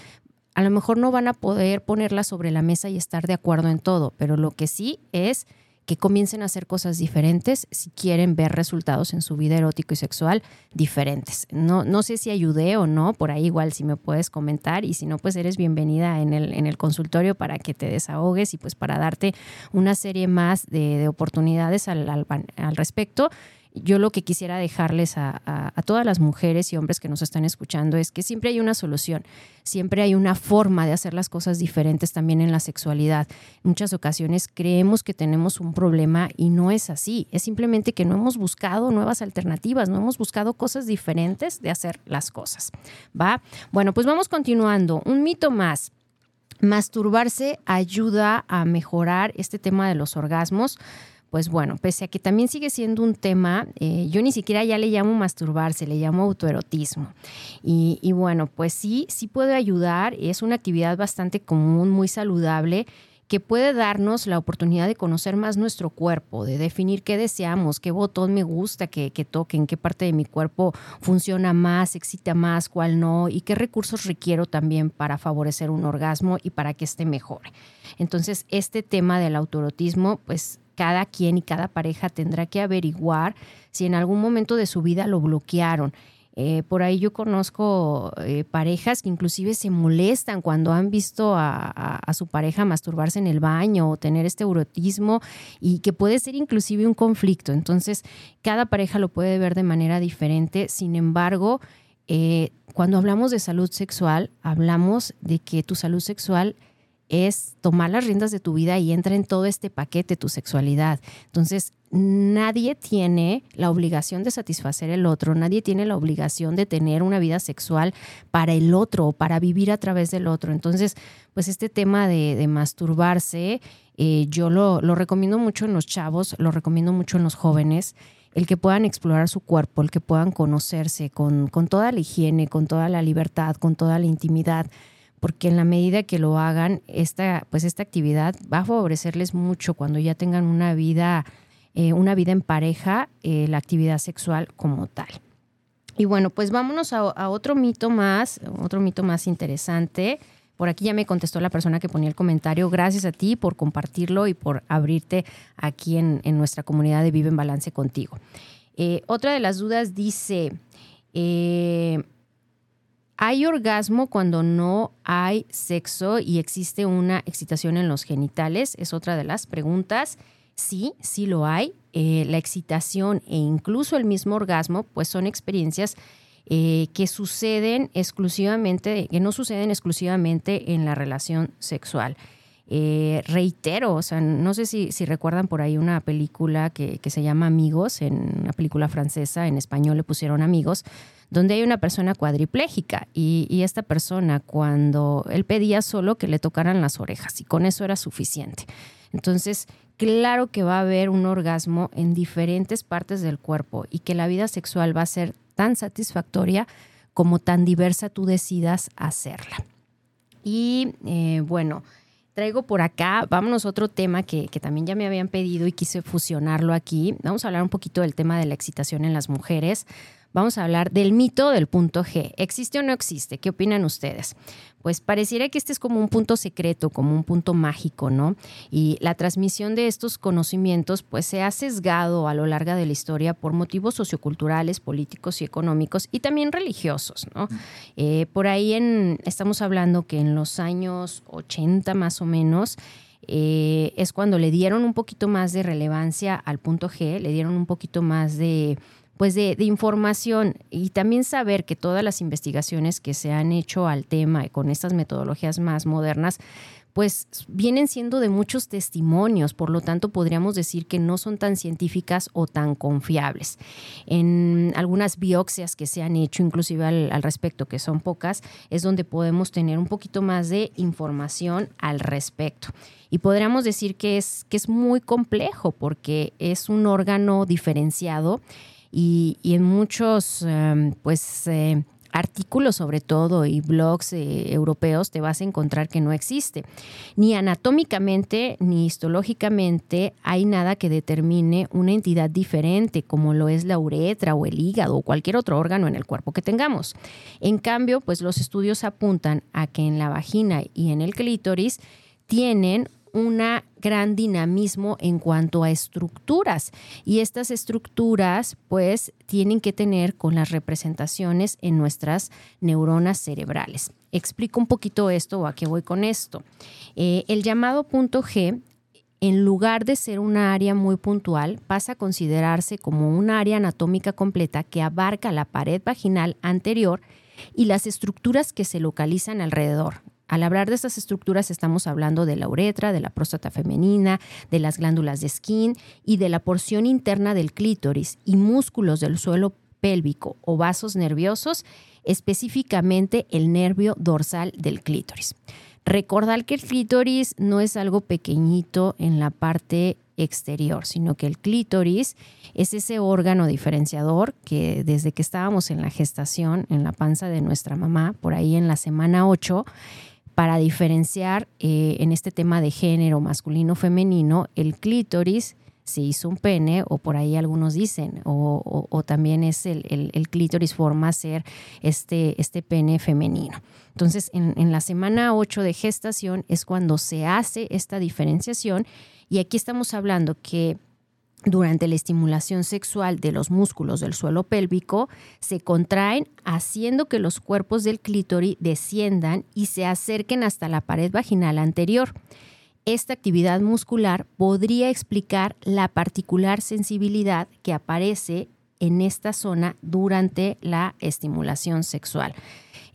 A lo mejor no van a poder ponerlas sobre la mesa y estar de acuerdo en todo, pero lo que sí es que comiencen a hacer cosas diferentes si quieren ver resultados en su vida erótico y sexual diferentes. No, no sé si ayudé o no, por ahí igual si me puedes comentar y si no, pues eres bienvenida en el, en el consultorio para que te desahogues y pues para darte una serie más de, oportunidades al, al respecto yo lo que quisiera dejarles a, todas las mujeres y hombres que nos están escuchando es que siempre hay una solución, siempre hay una forma de hacer las cosas diferentes también en la sexualidad. Muchas ocasiones creemos que tenemos un problema y no es así, es simplemente que no hemos buscado nuevas alternativas, no hemos buscado cosas diferentes de hacer las cosas. ¿Va? Bueno, pues vamos continuando. Un mito más. Masturbarse ayuda a mejorar este tema de los orgasmos pues bueno, pese a que también sigue siendo un tema, eh, yo ni siquiera ya le llamo masturbarse, le llamo autoerotismo. Y, bueno, pues sí, sí puede ayudar, es una actividad bastante común, muy saludable que puede darnos la oportunidad de conocer más nuestro cuerpo, de definir qué deseamos, qué botón me gusta que, que toquen, qué parte de mi cuerpo funciona más, excita más, cuál no, y qué recursos requiero también para favorecer un orgasmo y para que esté mejor. Entonces, este tema del autoerotismo, pues cada quien y cada pareja tendrá que averiguar si en algún momento de su vida lo bloquearon. Eh, por ahí yo conozco eh, parejas que inclusive se molestan cuando han visto a, su pareja masturbarse en el baño o tener este erotismo y que puede ser inclusive un conflicto. Entonces, cada pareja lo puede ver de manera diferente. Sin embargo, eh, cuando hablamos de salud sexual, hablamos de que tu salud sexual es tomar las riendas de tu vida y entra en todo este paquete tu sexualidad. Entonces, nadie tiene la obligación de satisfacer el otro, nadie tiene la obligación de tener una vida sexual para el otro para vivir a través del otro. Entonces, pues este tema de, masturbarse, eh, yo lo, recomiendo mucho en los chavos, lo recomiendo mucho en los jóvenes el que puedan explorar su cuerpo, el que puedan conocerse con, con toda la higiene, con toda la libertad, con toda la intimidad porque en la medida que lo hagan, esta, pues esta actividad va a favorecerles mucho cuando ya tengan una vida, eh, una vida en pareja, eh, la actividad sexual como tal. Y bueno, pues vámonos a, otro mito más, otro mito más interesante. por aquí ya me contestó la persona que ponía el comentario. Gracias a ti por compartirlo y por abrirte aquí en, nuestra comunidad de Vive en Balance contigo. Eh, otra de las dudas dice, ¿hay orgasmo cuando no hay sexo y existe una excitación en los genitales? Es otra de las preguntas. Sí, sí lo hay. Eh, la excitación e incluso el mismo orgasmo, pues son experiencias eh, que suceden exclusivamente, que no suceden exclusivamente en la relación sexual. Eh, reitero, o sea, no sé si, recuerdan por ahí una película que, se llama Amigos, en una película francesa, en español le pusieron Amigos, donde hay una persona cuadripléjica y, y, esta persona cuando él pedía solo que le tocaran las orejas y con eso era suficiente. Entonces, claro que va a haber un orgasmo en diferentes partes del cuerpo y que la vida sexual va a ser tan satisfactoria como tan diversa tú decidas hacerla. Y eh, bueno, traigo por acá, vámonos a otro tema que, que, también ya me habían pedido y quise fusionarlo aquí. Vamos a hablar un poquito del tema de la excitación en las mujeres. Vamos a hablar del mito del punto G. ¿Existe o no existe? ¿Qué opinan ustedes? pues pareciera que este es como un punto secreto, como un punto mágico, ¿no? Y la transmisión de estos conocimientos pues se ha sesgado a lo largo de la historia por motivos socioculturales, políticos y económicos y también religiosos, ¿no? Eh, por ahí en, estamos hablando que en los años 80 más o menos, eh, es cuando le dieron un poquito más de relevancia al punto G, le dieron un poquito más de pues de, información y también saber que todas las investigaciones que se han hecho al tema con estas metodologías más modernas, pues vienen siendo de muchos testimonios, por lo tanto podríamos decir que no son tan científicas o tan confiables. En algunas biopsias que se han hecho, inclusive al, al, respecto, que son pocas, es donde podemos tener un poquito más de información al respecto. Y podríamos decir que es, que es muy complejo porque es un órgano diferenciado y, en muchos em, pues eh, artículos sobre todo y blogs eh, europeos te vas a encontrar que no existe. Ni anatómicamente ni histológicamente hay nada que determine una entidad diferente como lo es la uretra o el hígado o cualquier otro órgano en el cuerpo que tengamos. En cambio, pues los estudios apuntan a que en la vagina y en el clítoris tienen un gran dinamismo en cuanto a estructuras y estas estructuras pues tienen que tener con las representaciones en nuestras neuronas cerebrales. Explico un poquito esto o a qué voy con esto. Eh, el llamado punto G en lugar de ser una área muy puntual, pasa a considerarse como un área anatómica completa que abarca la pared vaginal anterior y las estructuras que se localizan alrededor, al hablar de estas estructuras estamos hablando de la uretra, de la próstata femenina, de las glándulas de skin y de la porción interna del clítoris y músculos del suelo pélvico o vasos nerviosos, específicamente el nervio dorsal del clítoris. Recordar que el clítoris no es algo pequeñito en la parte exterior, sino que el clítoris es ese órgano diferenciador que desde que estábamos en la gestación, en la panza de nuestra mamá, por ahí en la semana 8, para diferenciar eh, en este tema de género masculino-femenino, el clítoris se hizo un pene, o por ahí algunos dicen, o, también es el, clítoris forma ser este, este pene femenino. Entonces, en, en la semana 8 de gestación es cuando se hace esta diferenciación, y aquí estamos hablando que durante la estimulación sexual de los músculos del suelo pélvico, se contraen haciendo que los cuerpos del clítoris desciendan y se acerquen hasta la pared vaginal anterior. Esta actividad muscular podría explicar la particular sensibilidad que aparece en esta zona durante la estimulación sexual.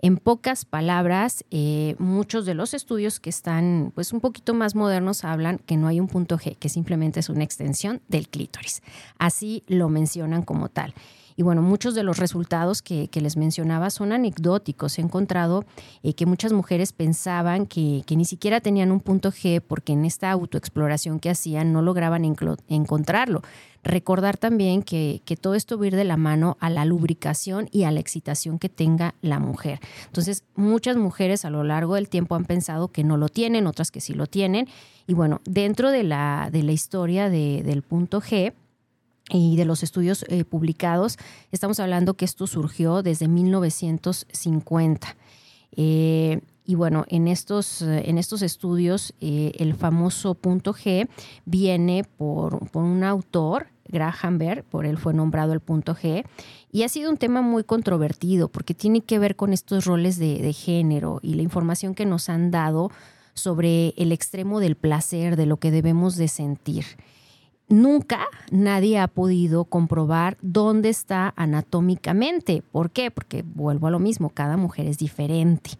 En pocas palabras, eh, muchos de los estudios que están pues un poquito más modernos hablan que no hay un punto G, que simplemente es una extensión del clítoris. Así lo mencionan como tal. Y bueno, muchos de los resultados que, les mencionaba son anecdóticos. He encontrado eh, que muchas mujeres pensaban que, que, ni siquiera tenían un punto G porque en esta autoexploración que hacían no lograban encontrarlo. Recordar también que, todo esto va a ir de la mano a la lubricación y a la excitación que tenga la mujer. Entonces, muchas mujeres a lo largo del tiempo han pensado que no lo tienen, otras que sí lo tienen. Y bueno, dentro de la, de la historia del punto G, y de los estudios eh, publicados, estamos hablando que esto surgió desde 1950. Eh, Y bueno, en estos, en estos estudios, eh, el famoso punto G viene por, por un autor, Graham Bell, por él fue nombrado el punto G, y ha sido un tema muy controvertido porque tiene que ver con estos roles de, de género y la información que nos han dado sobre el extremo del placer, de lo que debemos de sentir. Nunca nadie ha podido comprobar dónde está anatómicamente. ¿Por qué? Porque vuelvo a lo mismo, cada mujer es diferente.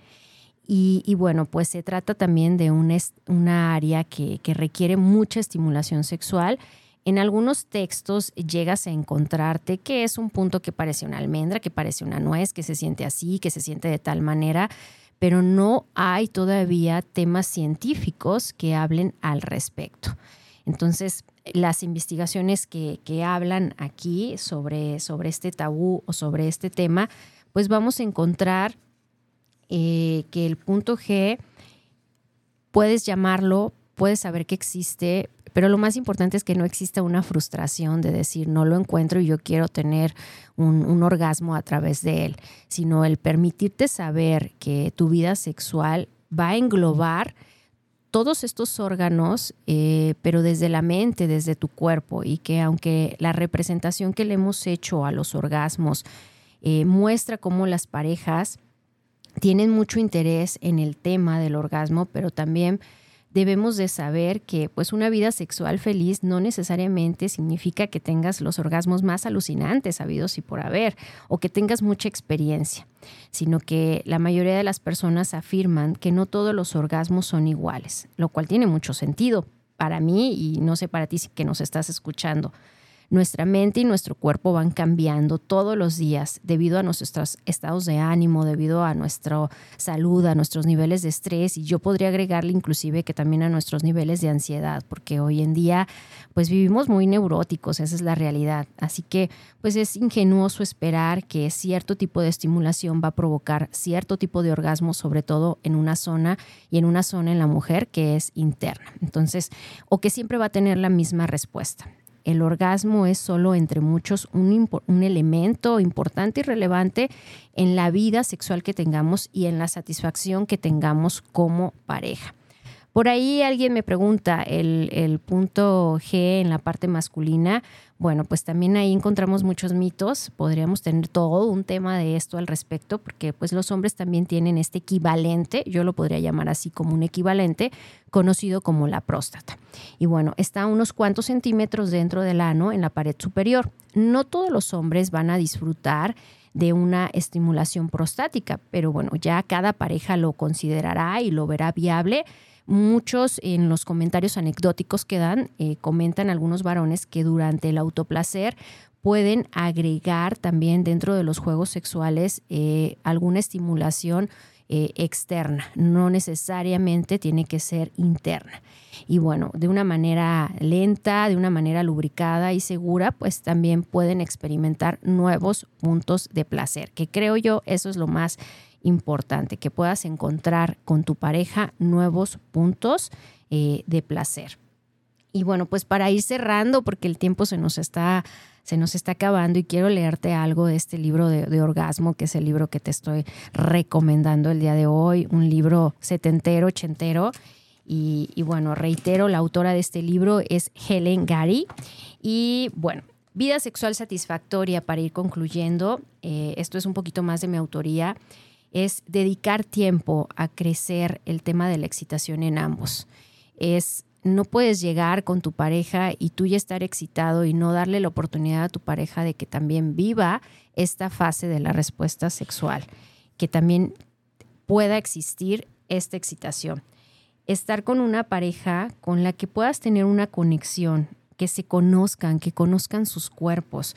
Y, bueno, pues se trata también de una área que, requiere mucha estimulación sexual. En algunos textos llegas a encontrarte que es un punto que parece una almendra, que parece una nuez, que se siente así, que se siente de tal manera, pero no hay todavía temas científicos que hablen al respecto. Entonces, las investigaciones que, hablan aquí sobre, sobre este tabú o sobre este tema, pues vamos a encontrar eh, que el punto G puedes llamarlo, puedes saber que existe, pero lo más importante es que no exista una frustración de decir no lo encuentro y yo quiero tener un orgasmo a través de él, sino el permitirte saber que tu vida sexual va a englobar todos estos órganos, eh, pero desde la mente, desde tu cuerpo, y que aunque la representación que le hemos hecho a los orgasmos eh, muestra cómo las parejas tienen mucho interés en el tema del orgasmo, pero también debemos de saber que pues una vida sexual feliz no necesariamente significa que tengas los orgasmos más alucinantes habidos y por haber o que tengas mucha experiencia, sino que la mayoría de las personas afirman que no todos los orgasmos son iguales, lo cual tiene mucho sentido para mí y no sé para ti si que nos estás escuchando. Nuestra mente y nuestro cuerpo van cambiando todos los días debido a nuestros estados de ánimo, debido a nuestra salud, a nuestros niveles de estrés y yo podría agregarle inclusive que también a nuestros niveles de ansiedad, porque hoy en día pues vivimos muy neuróticos, esa es la realidad. Así que pues es ingenuoso esperar que cierto tipo de estimulación va a provocar cierto tipo de orgasmo, sobre todo en una zona y en una zona en la mujer que es interna. Entonces, o que siempre va a tener la misma respuesta el orgasmo es solo entre muchos un, elemento importante y relevante en la vida sexual que tengamos y en la satisfacción que tengamos como pareja. Por ahí alguien me pregunta el, punto G en la parte masculina. Bueno, pues también ahí encontramos muchos mitos. Podríamos tener todo un tema de esto al respecto, porque pues los hombres también tienen este equivalente, yo lo podría llamar así como un equivalente, conocido como la próstata. Y bueno, está a unos cuantos centímetros dentro del ano en la pared superior. No todos los hombres van a disfrutar de una estimulación prostática, pero bueno, ya cada pareja lo considerará y lo verá viable Muchos en los comentarios anecdóticos que dan eh, comentan algunos varones que durante el autoplacer pueden agregar también dentro de los juegos sexuales eh, alguna estimulación eh, externa, no necesariamente tiene que ser interna. Y bueno, de una manera lenta, de una manera lubricada y segura, pues también pueden experimentar nuevos puntos de placer, que creo yo eso es lo más importante, que puedas encontrar con tu pareja nuevos puntos eh, de placer. Y bueno, pues para ir cerrando, porque el tiempo se nos está, se nos está acabando y quiero leerte algo de este libro de, orgasmo, que es el libro que te estoy recomendando el día de hoy, un libro setentero, ochentero. Y, y bueno, reitero, la autora de este libro es Helen Gary. Y bueno, Vida sexual satisfactoria para ir concluyendo. Eh, esto es un poquito más de mi autoría es dedicar tiempo a crecer el tema de la excitación en ambos. Es no puedes llegar con tu pareja y tú ya estar excitado y no darle la oportunidad a tu pareja de que también viva esta fase de la respuesta sexual, que también pueda existir esta excitación. Estar con una pareja con la que puedas tener una conexión, que se conozcan, que conozcan sus cuerpos,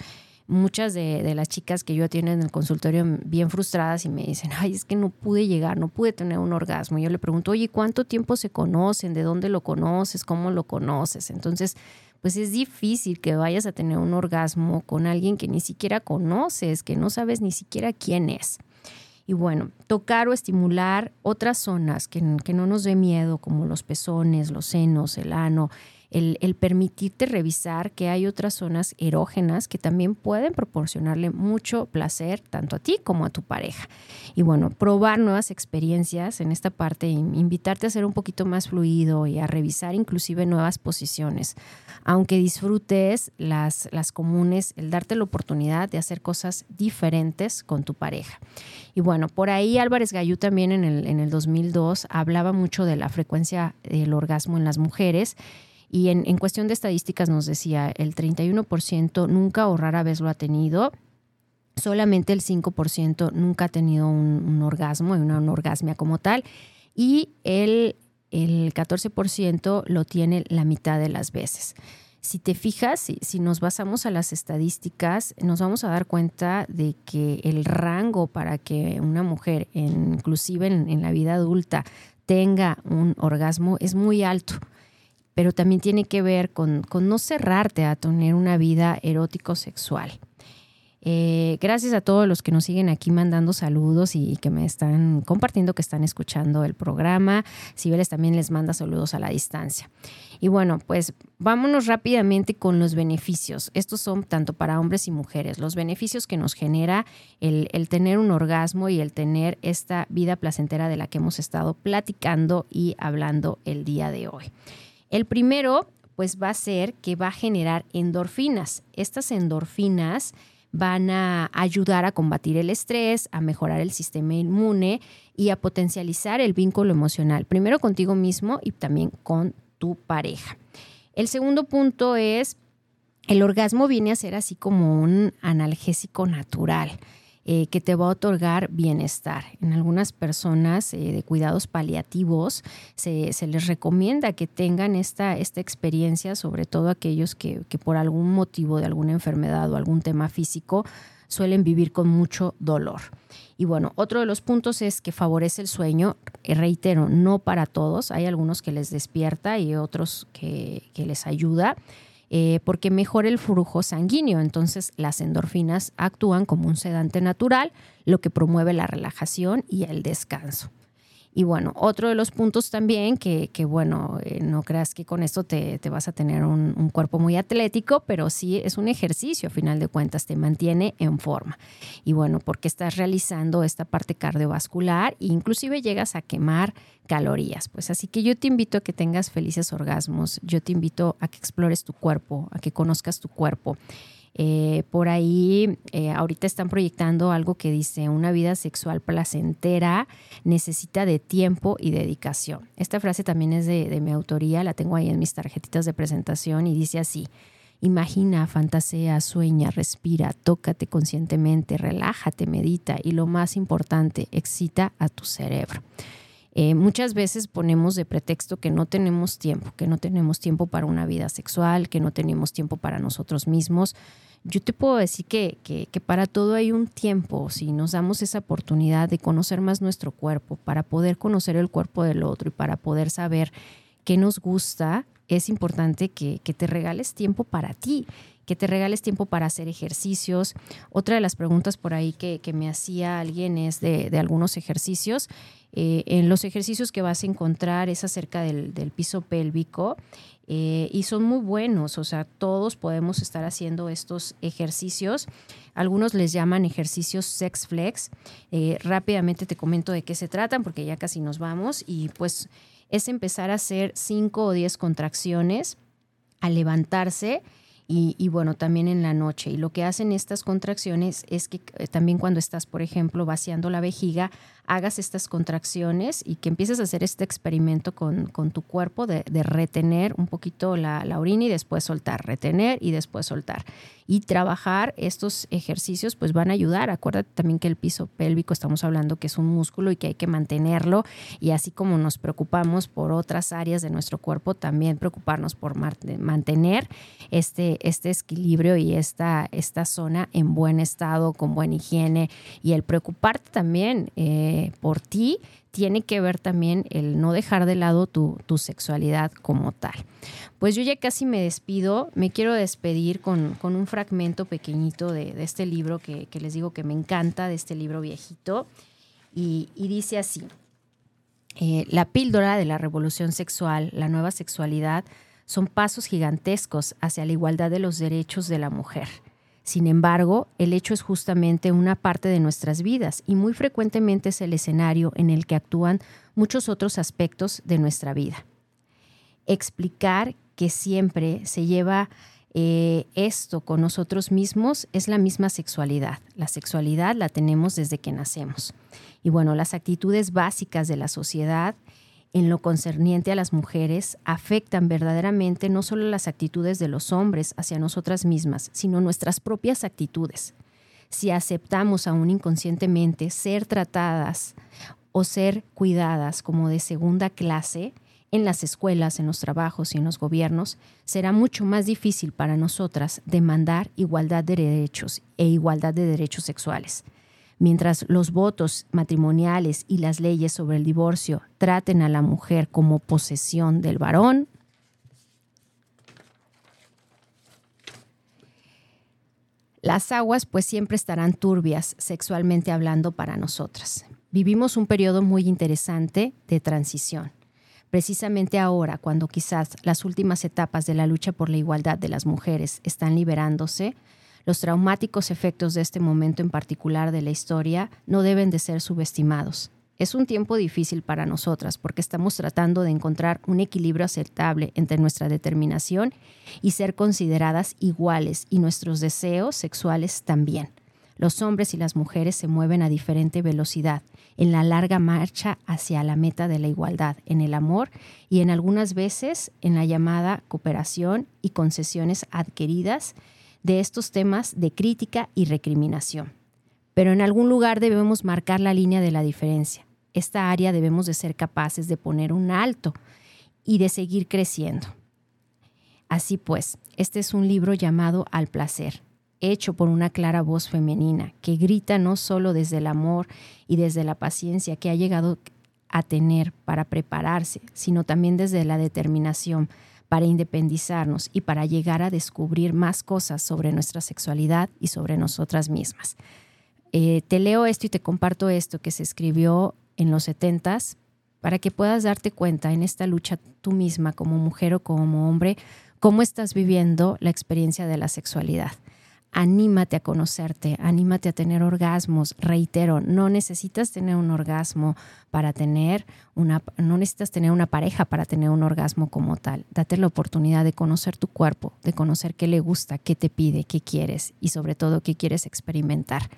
muchas de, las chicas que yo atiendo en el consultorio bien frustradas y me dicen, ay, es que no pude llegar, no pude tener un orgasmo. Yo le pregunto, oye, ¿cuánto tiempo se conocen? ¿De dónde lo conoces? ¿Cómo lo conoces? Entonces, pues es difícil que vayas a tener un orgasmo con alguien que ni siquiera conoces, que no sabes ni siquiera quién es. Y bueno, tocar o estimular otras zonas que, que no nos dé miedo, como los pezones, los senos, el ano, el, permitirte revisar que hay otras zonas erógenas que también pueden proporcionarle mucho placer tanto a ti como a tu pareja. Y bueno, probar nuevas experiencias en esta parte, invitarte a ser un poquito más fluido y a revisar inclusive nuevas posiciones. Aunque disfrutes las, las comunes, el darte la oportunidad de hacer cosas diferentes con tu pareja. Y bueno, por ahí Álvarez Gallú también en el, en el 2002 hablaba mucho de la frecuencia del orgasmo en las mujeres y en, cuestión de estadísticas nos decía, el 31% nunca o rara vez lo ha tenido, solamente el 5% nunca ha tenido un, orgasmo, una, una, orgasmia como tal, y el, el 14% lo tiene la mitad de las veces. Si te fijas, si, si, nos basamos a las estadísticas, nos vamos a dar cuenta de que el rango para que una mujer, inclusive en, en la vida adulta, tenga un orgasmo es muy alto pero también tiene que ver con, no cerrarte a tener una vida erótico-sexual. Eh, gracias a todos los que nos siguen aquí mandando saludos y, que me están compartiendo que están escuchando el programa. Sibeles también les manda saludos a la distancia. Y bueno, pues vámonos rápidamente con los beneficios. Estos son tanto para hombres y mujeres. Los beneficios que nos genera el tener un orgasmo y el tener esta vida placentera de la que hemos estado platicando y hablando el día de hoy. El primero, pues va a ser que va a generar endorfinas. Estas endorfinas van a ayudar a combatir el estrés, a mejorar el sistema inmune y a potencializar el vínculo emocional, primero contigo mismo y también con tu pareja. El segundo punto es, el orgasmo viene a ser así como un analgésico natural. Eh, que te va a otorgar bienestar. En algunas personas eh, de cuidados paliativos se, les recomienda que tengan esta, experiencia, sobre todo aquellos que, por algún motivo de alguna enfermedad o algún tema físico suelen vivir con mucho dolor. Y bueno, otro de los puntos es que favorece el sueño. Eh, reitero, no para todos. Hay algunos que les despierta y otros que les ayuda. Eh, porque mejora el flujo sanguíneo. Entonces las endorfinas actúan como un sedante natural, lo que promueve la relajación y el descanso. Y bueno, otro de los puntos también que, bueno, eh, no creas que con esto te, vas a tener un, cuerpo muy atlético, pero sí es un ejercicio, a final de cuentas, te mantiene en forma. Y bueno, porque estás realizando esta parte cardiovascular e inclusive llegas a quemar calorías. Pues así que yo te invito a que tengas felices orgasmos, yo te invito a que explores tu cuerpo, a que conozcas tu cuerpo. Eh, por ahí eh, ahorita están proyectando algo que dice, una vida sexual placentera necesita de tiempo y dedicación. Esta frase también es de, mi autoría, la tengo ahí en mis tarjetitas de presentación y dice así, imagina, fantasea, sueña, respira, tócate conscientemente, relájate, medita y lo más importante, excita a tu cerebro. Eh, muchas veces ponemos de pretexto que no tenemos tiempo, que no tenemos tiempo para una vida sexual, que no tenemos tiempo para nosotros mismos. Yo te puedo decir que, que, para todo hay un tiempo, si nos damos esa oportunidad de conocer más nuestro cuerpo, para poder conocer el cuerpo del otro y para poder saber qué nos gusta, es importante que, que te regales tiempo para ti que te regales tiempo para hacer ejercicios. Otra de las preguntas por ahí que, me hacía alguien es de, algunos ejercicios eh, en los ejercicios que vas a encontrar es acerca del, piso pélvico eh, y son muy buenos, o sea, todos podemos estar haciendo estos ejercicios. Algunos les llaman ejercicios sex flex. Eh, rápidamente te comento de qué se tratan porque ya casi nos vamos y pues es empezar a hacer 5 o 10 contracciones al levantarse y, bueno, también en la noche. Y lo que hacen estas contracciones es que también cuando estás, por ejemplo, vaciando la vejiga, hagas estas contracciones y que empieces a hacer este experimento con, tu cuerpo de, retener un poquito la, la, orina y después soltar, retener y después soltar. Y trabajar estos ejercicios pues van a ayudar. Acuérdate también que el piso pélvico estamos hablando que es un músculo y que hay que mantenerlo y así como nos preocupamos por otras áreas de nuestro cuerpo, también preocuparnos por mantener este, este equilibrio y esta, esta zona en buen estado, con buena higiene y el preocuparte también. Eh, por ti tiene que ver también el no dejar de lado tu, sexualidad como tal. Pues yo ya casi me despido, me quiero despedir con, un fragmento pequeñito de, este libro que, les digo que me encanta, de este libro viejito, y, dice así, eh, la píldora de la revolución sexual, la nueva sexualidad, son pasos gigantescos hacia la igualdad de los derechos de la mujer. Sin embargo, el hecho es justamente una parte de nuestras vidas y muy frecuentemente es el escenario en el que actúan muchos otros aspectos de nuestra vida. Explicar que siempre se lleva eh, esto con nosotros mismos es la misma sexualidad. La sexualidad la tenemos desde que nacemos. Y bueno, las actitudes básicas de la sociedad en lo concerniente a las mujeres afectan verdaderamente no solo las actitudes de los hombres hacia nosotras mismas, sino nuestras propias actitudes. Si aceptamos aún inconscientemente ser tratadas o ser cuidadas como de segunda clase, en las escuelas, en los trabajos y en los gobiernos, será mucho más difícil para nosotras demandar igualdad de derechos e igualdad de derechos sexuales. Mientras los votos matrimoniales y las leyes sobre el divorcio traten a la mujer como posesión del varón, las aguas pues siempre estarán turbias sexualmente hablando para nosotras. Vivimos un periodo muy interesante de transición precisamente ahora, cuando quizás las últimas etapas de la lucha por la igualdad de las mujeres están liberándose, los traumáticos efectos de este momento en particular de la historia no deben de ser subestimados. Es un tiempo difícil para nosotras porque estamos tratando de encontrar un equilibrio aceptable entre nuestra determinación y ser consideradas iguales y nuestros deseos sexuales también. Los hombres y las mujeres se mueven a diferente velocidad en la larga marcha hacia la meta de la igualdad, en el amor y en algunas veces en la llamada cooperación y concesiones adquiridas de estos temas de crítica y recriminación. Pero en algún lugar debemos marcar la línea de la diferencia. Esta área debemos de ser capaces de poner un alto y de seguir creciendo. Así pues, este es un libro llamado Al placer, hecho por una clara voz femenina que grita no solo desde el amor y desde la paciencia que ha llegado a tener para prepararse, sino también desde la determinación para independizarnos y para llegar a descubrir más cosas sobre nuestra sexualidad y sobre nosotras mismas. Eh, te leo esto y te comparto esto que se escribió en los setentas para que puedas darte cuenta en esta lucha tú misma como mujer o como hombre, cómo estás viviendo la experiencia de la sexualidad anímate a conocerte, anímate a tener orgasmos. Reitero, no necesitas tener un orgasmo para tener una, no necesitas tener una pareja para tener un orgasmo como tal. Date la oportunidad de conocer tu cuerpo, de conocer qué le gusta, qué te pide, qué quieres y sobre todo qué quieres experimentar.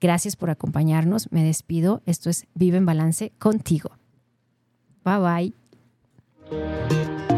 Gracias por acompañarnos. Me despido. Esto es Vive en Balance contigo. Bye bye.